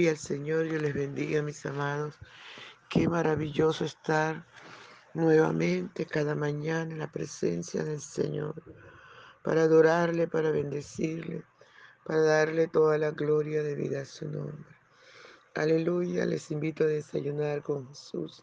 Gloria al Señor, yo les bendiga, mis amados. Qué maravilloso estar nuevamente cada mañana en la presencia del Señor para adorarle, para bendecirle, para darle toda la gloria de vida a su nombre. Aleluya, les invito a desayunar con Jesús.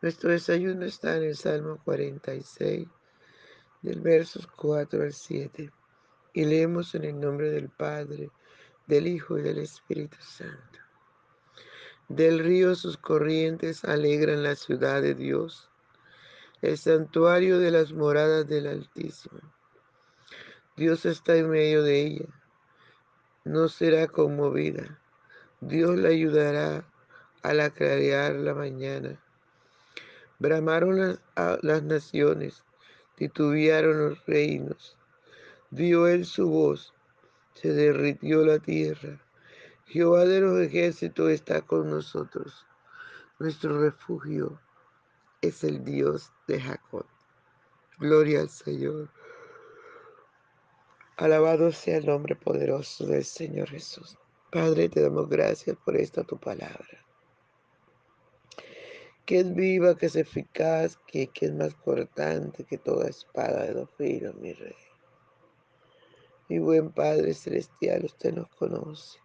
Nuestro desayuno está en el Salmo 46, del versos 4 al 7, y leemos en el nombre del Padre, del Hijo y del Espíritu Santo. Del río sus corrientes alegran la ciudad de Dios, el santuario de las moradas del Altísimo. Dios está en medio de ella, no será conmovida. Dios la ayudará a la clarear la mañana. Bramaron las, las naciones, titubearon los reinos. Dio él su voz, se derritió la tierra. Jehová de los ejércitos está con nosotros. Nuestro refugio es el Dios de Jacob. Gloria al Señor. Alabado sea el nombre poderoso del Señor Jesús. Padre, te damos gracias por esta tu palabra. Que es viva, que es eficaz, que, que es más cortante que toda espada de dos filos, mi rey. Mi buen Padre Celestial, usted nos conoce.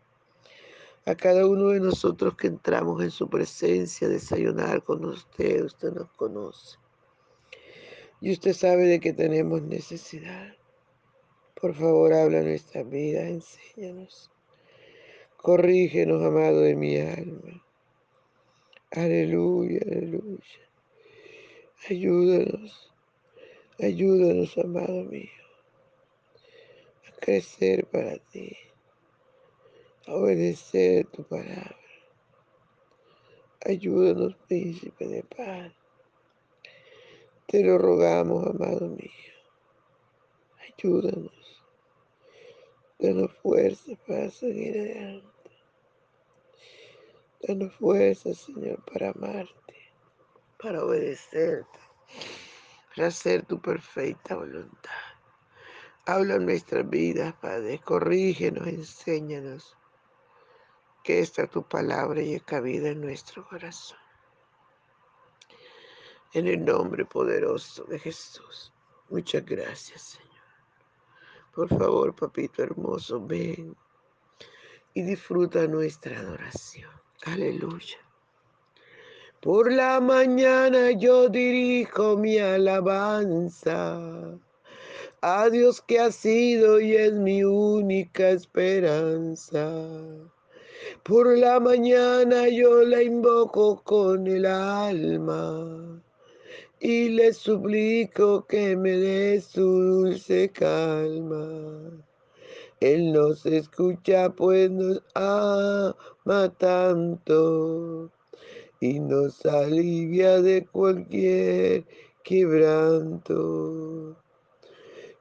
A cada uno de nosotros que entramos en su presencia a desayunar con usted, usted nos conoce. Y usted sabe de que tenemos necesidad. Por favor, habla nuestra vida, enséñanos. Corrígenos, amado de mi alma. Aleluya, aleluya. Ayúdanos, ayúdanos, amado mío crecer para ti, obedecer tu palabra. Ayúdanos, príncipe de paz. Te lo rogamos, amado mío. Ayúdanos. Danos fuerza para seguir adelante. Danos fuerza, Señor, para amarte, para obedecerte, para hacer tu perfecta voluntad. Habla en nuestras vidas, Padre. Corrígenos, enséñanos. Que esta tu palabra y cabida en nuestro corazón. En el nombre poderoso de Jesús. Muchas gracias, Señor. Por favor, papito hermoso, ven y disfruta nuestra adoración. Aleluya. Por la mañana yo dirijo mi alabanza a Dios que ha sido y es mi única esperanza. Por la mañana yo la invoco con el alma y le suplico que me dé su dulce calma. Él nos escucha pues nos ama tanto y nos alivia de cualquier quebranto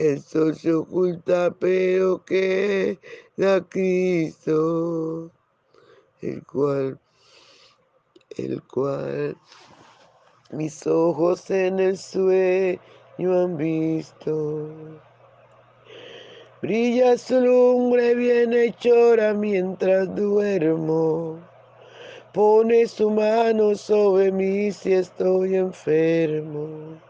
El sol se oculta, pero que da Cristo, el cual, el cual mis ojos en el sueño han visto. Brilla su lumbre bienhechora mientras duermo. Pone su mano sobre mí si estoy enfermo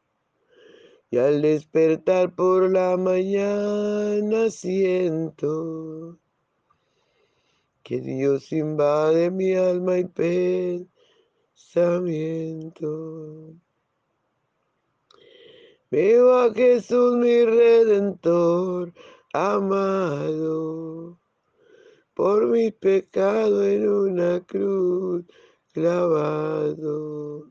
Y al despertar por la mañana siento que Dios invade mi alma y pensamiento. Veo a Jesús mi redentor amado por mi pecado en una cruz clavado.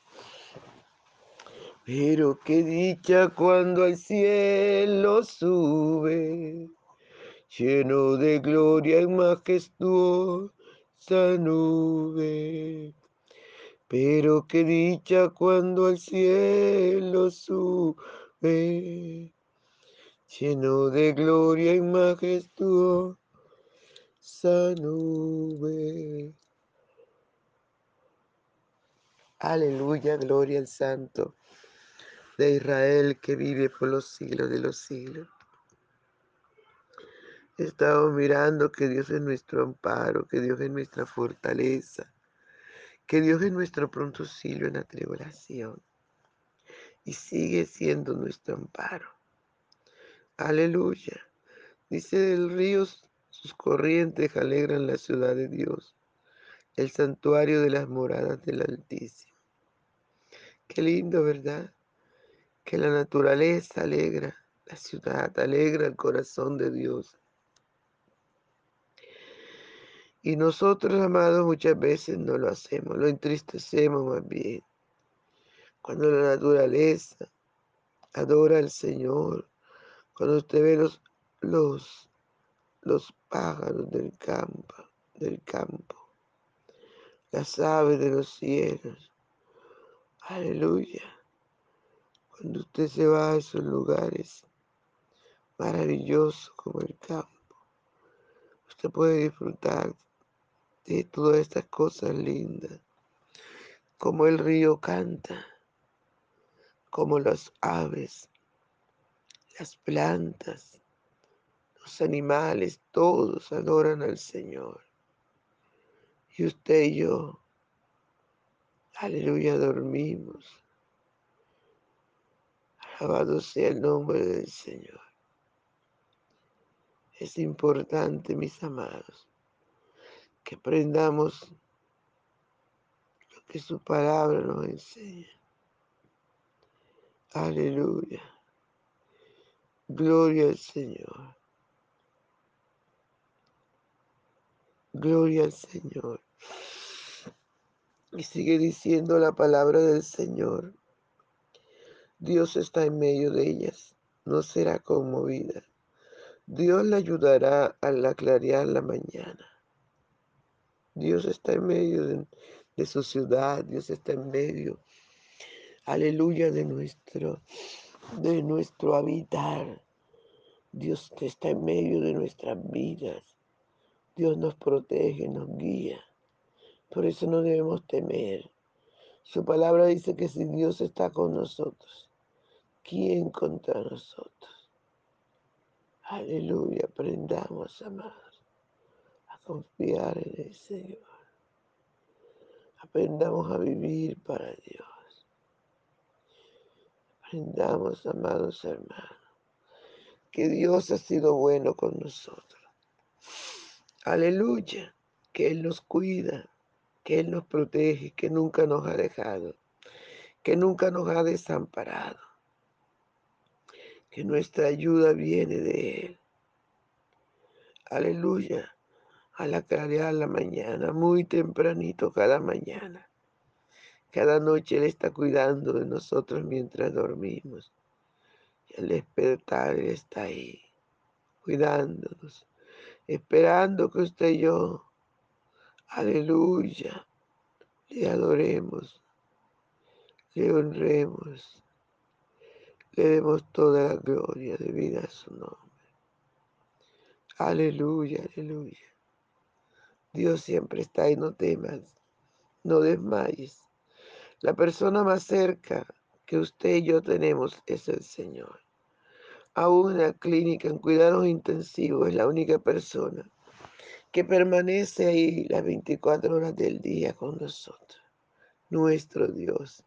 Pero qué dicha cuando al cielo sube, lleno de gloria y majestuosa nube. Pero qué dicha cuando al cielo sube, lleno de gloria y majestuosa nube. Aleluya, gloria al Santo de Israel que vive por los siglos de los siglos. Estamos mirando que Dios es nuestro amparo, que Dios es nuestra fortaleza, que Dios es nuestro pronto auxilio en la tribulación y sigue siendo nuestro amparo. Aleluya. Dice del río, sus corrientes alegran la ciudad de Dios, el santuario de las moradas del Altísimo. Qué lindo, ¿verdad? Que la naturaleza alegra, la ciudad alegra el corazón de Dios. Y nosotros, amados, muchas veces no lo hacemos, lo entristecemos más bien. Cuando la naturaleza adora al Señor, cuando usted ve los, los, los pájaros del campo, del campo, las aves de los cielos, aleluya cuando usted se va a esos lugares maravillosos como el campo, usted puede disfrutar de todas estas cosas lindas, como el río canta, como las aves, las plantas, los animales, todos adoran al Señor. Y usted y yo, aleluya, dormimos Alabado sea el nombre del Señor. Es importante, mis amados, que aprendamos lo que su palabra nos enseña. Aleluya. Gloria al Señor. Gloria al Señor. Y sigue diciendo la palabra del Señor. Dios está en medio de ellas, no será conmovida. Dios la ayudará al clarear la mañana. Dios está en medio de, de, su ciudad, Dios está en medio, aleluya, de nuestro, de nuestro habitar. Dios está en medio de nuestras vidas. Dios nos protege, nos guía. Por eso no debemos temer. Su palabra dice que si Dios está con nosotros, ¿quién contra nosotros? Aleluya, aprendamos, amados, a confiar en el Señor. Aprendamos a vivir para Dios. Aprendamos, amados hermanos, que Dios ha sido bueno con nosotros. Aleluya, que Él nos cuida, que Él nos protege, que nunca nos ha dejado, que nunca nos ha desamparado que nuestra ayuda viene de Él. Aleluya. A la clarear la mañana, muy tempranito cada mañana. Cada noche Él está cuidando de nosotros mientras dormimos. Y al despertar Él está ahí, cuidándonos, esperando que usted y yo, aleluya, le adoremos, le honremos, le demos toda la gloria de vida a su nombre. Aleluya, aleluya. Dios siempre está y no temas, no desmayes. La persona más cerca que usted y yo tenemos es el Señor. Aún en la clínica, en cuidados intensivos, es la única persona que permanece ahí las 24 horas del día con nosotros. Nuestro Dios,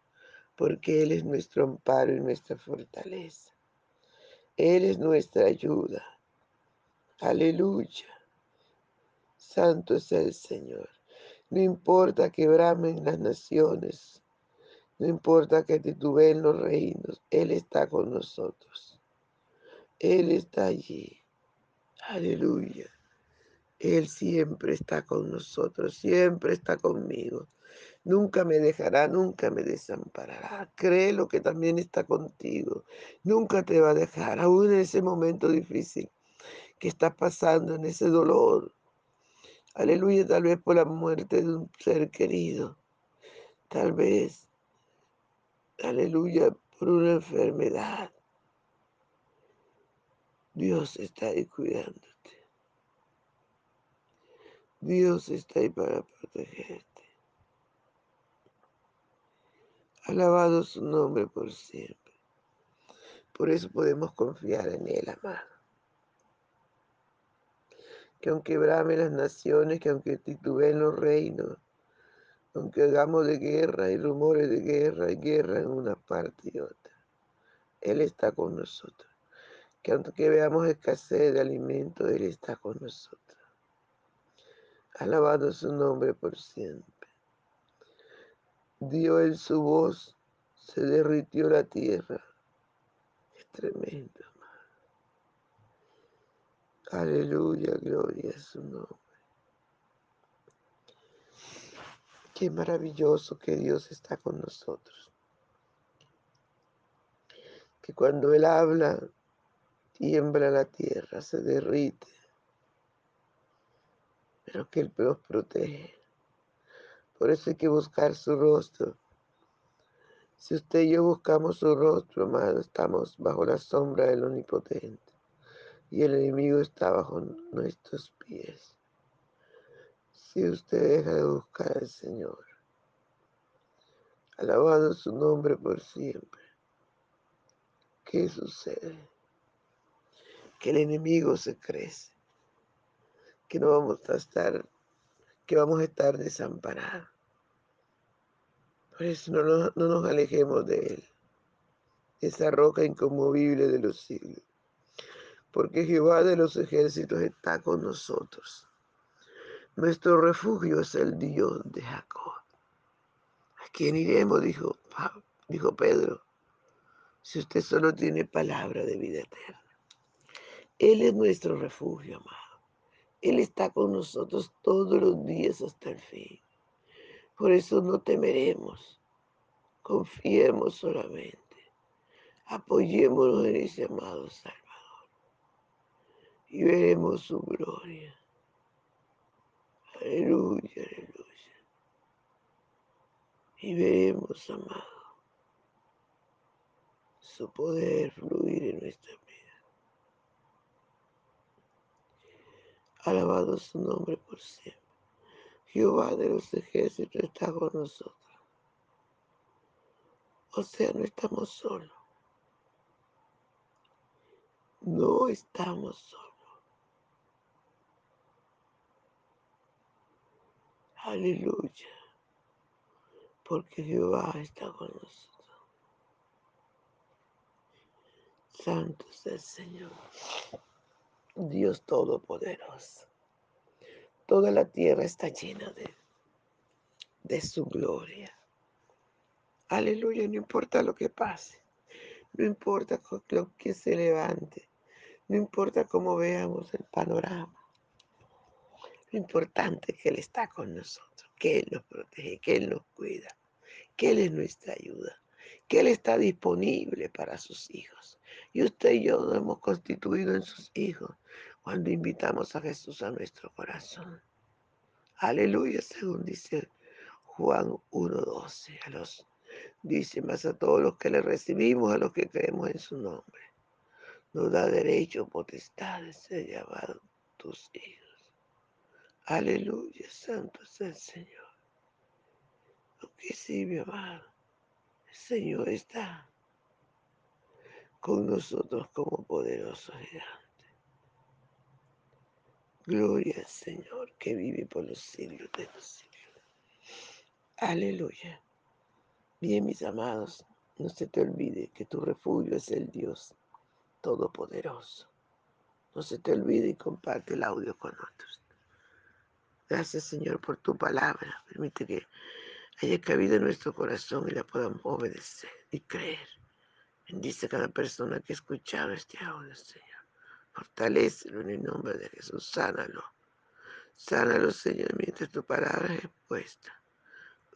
porque Él es nuestro amparo y nuestra fortaleza. Él es nuestra ayuda. Aleluya. Santo es el Señor. No importa que bramen las naciones, no importa que titubeen los reinos, Él está con nosotros. Él está allí. Aleluya. Él siempre está con nosotros, siempre está conmigo. Nunca me dejará, nunca me desamparará. Créelo que también está contigo. Nunca te va a dejar, aún en ese momento difícil que estás pasando, en ese dolor. Aleluya, tal vez por la muerte de un ser querido. Tal vez, aleluya, por una enfermedad. Dios está ahí cuidándote. Dios está ahí para protegerte. Alabado su nombre por siempre. Por eso podemos confiar en Él, amado. Que aunque brame las naciones, que aunque titubeen los reinos, aunque hagamos de guerra y rumores de guerra y guerra en una parte y otra, Él está con nosotros. Que aunque veamos escasez de alimento, Él está con nosotros. Alabado su nombre por siempre dio él su voz, se derritió la tierra. Es tremendo. Aleluya, gloria a su nombre. Qué maravilloso que Dios está con nosotros. Que cuando Él habla, tiembla la tierra, se derrite, pero que Él nos protege. Por eso hay que buscar su rostro. Si usted y yo buscamos su rostro, amado, estamos bajo la sombra del Omnipotente. Y el enemigo está bajo nuestros pies. Si usted deja de buscar al Señor, alabado su nombre por siempre. ¿Qué sucede? Que el enemigo se crece, que no vamos a estar, que vamos a estar desamparados por eso no nos, alejemos de Él, esa roca inconmovible de los siglos. Porque Jehová de los ejércitos está con nosotros. Nuestro refugio es el Dios de Jacob. ¿A quién iremos? Dijo, dijo Pedro. Si usted solo tiene palabra de vida eterna. Él es nuestro refugio, amado. Él está con nosotros todos los días hasta el fin. Por eso no temeremos. Confiemos solamente. Apoyémonos en ese amado Salvador. Y veremos su gloria. Aleluya, aleluya. Y veremos, amado, su poder fluir en nuestra vida. Alabado su nombre por siempre. Jehová de los ejércitos está con nosotros. O sea, no estamos solos. No estamos solos. Aleluya. Porque Jehová está con nosotros. Santo es el Señor. Dios Todopoderoso. Toda la tierra está llena de, de su gloria. Aleluya, no importa lo que pase, no importa lo que se levante, no importa cómo veamos el panorama. Lo importante es que Él está con nosotros, que Él nos protege, que Él nos cuida, que Él es nuestra ayuda, que Él está disponible para sus hijos. Y usted y yo nos hemos constituido en sus hijos cuando invitamos a Jesús a nuestro corazón. Aleluya, según dice Juan 1.12. A los dice más a todos los que le recibimos, a los que creemos en su nombre. Nos da derecho, potestad de ser llamados tus hijos. Aleluya, santo es el Señor. Porque sí, mi amado, el Señor está con nosotros como poderoso gigante. Gloria al Señor que vive por los siglos de los siglos. Aleluya. Bien, mis amados, no se te olvide que tu refugio es el Dios Todopoderoso. No se te olvide y comparte el audio con otros. Gracias, Señor, por tu palabra. Permite que haya cabido en nuestro corazón y la podamos obedecer y creer. Bendice a cada persona que ha escuchado este audio, Señor. Fortalecelo en el nombre de Jesús. Sánalo. Sánalo, Señor, mientras tu palabra es puesta.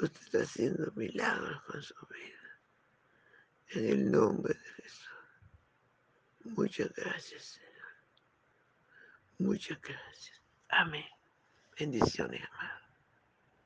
Usted está haciendo milagros con su vida. En el nombre de Jesús. Muchas gracias, Señor. Muchas gracias. Amén. Bendiciones, amado.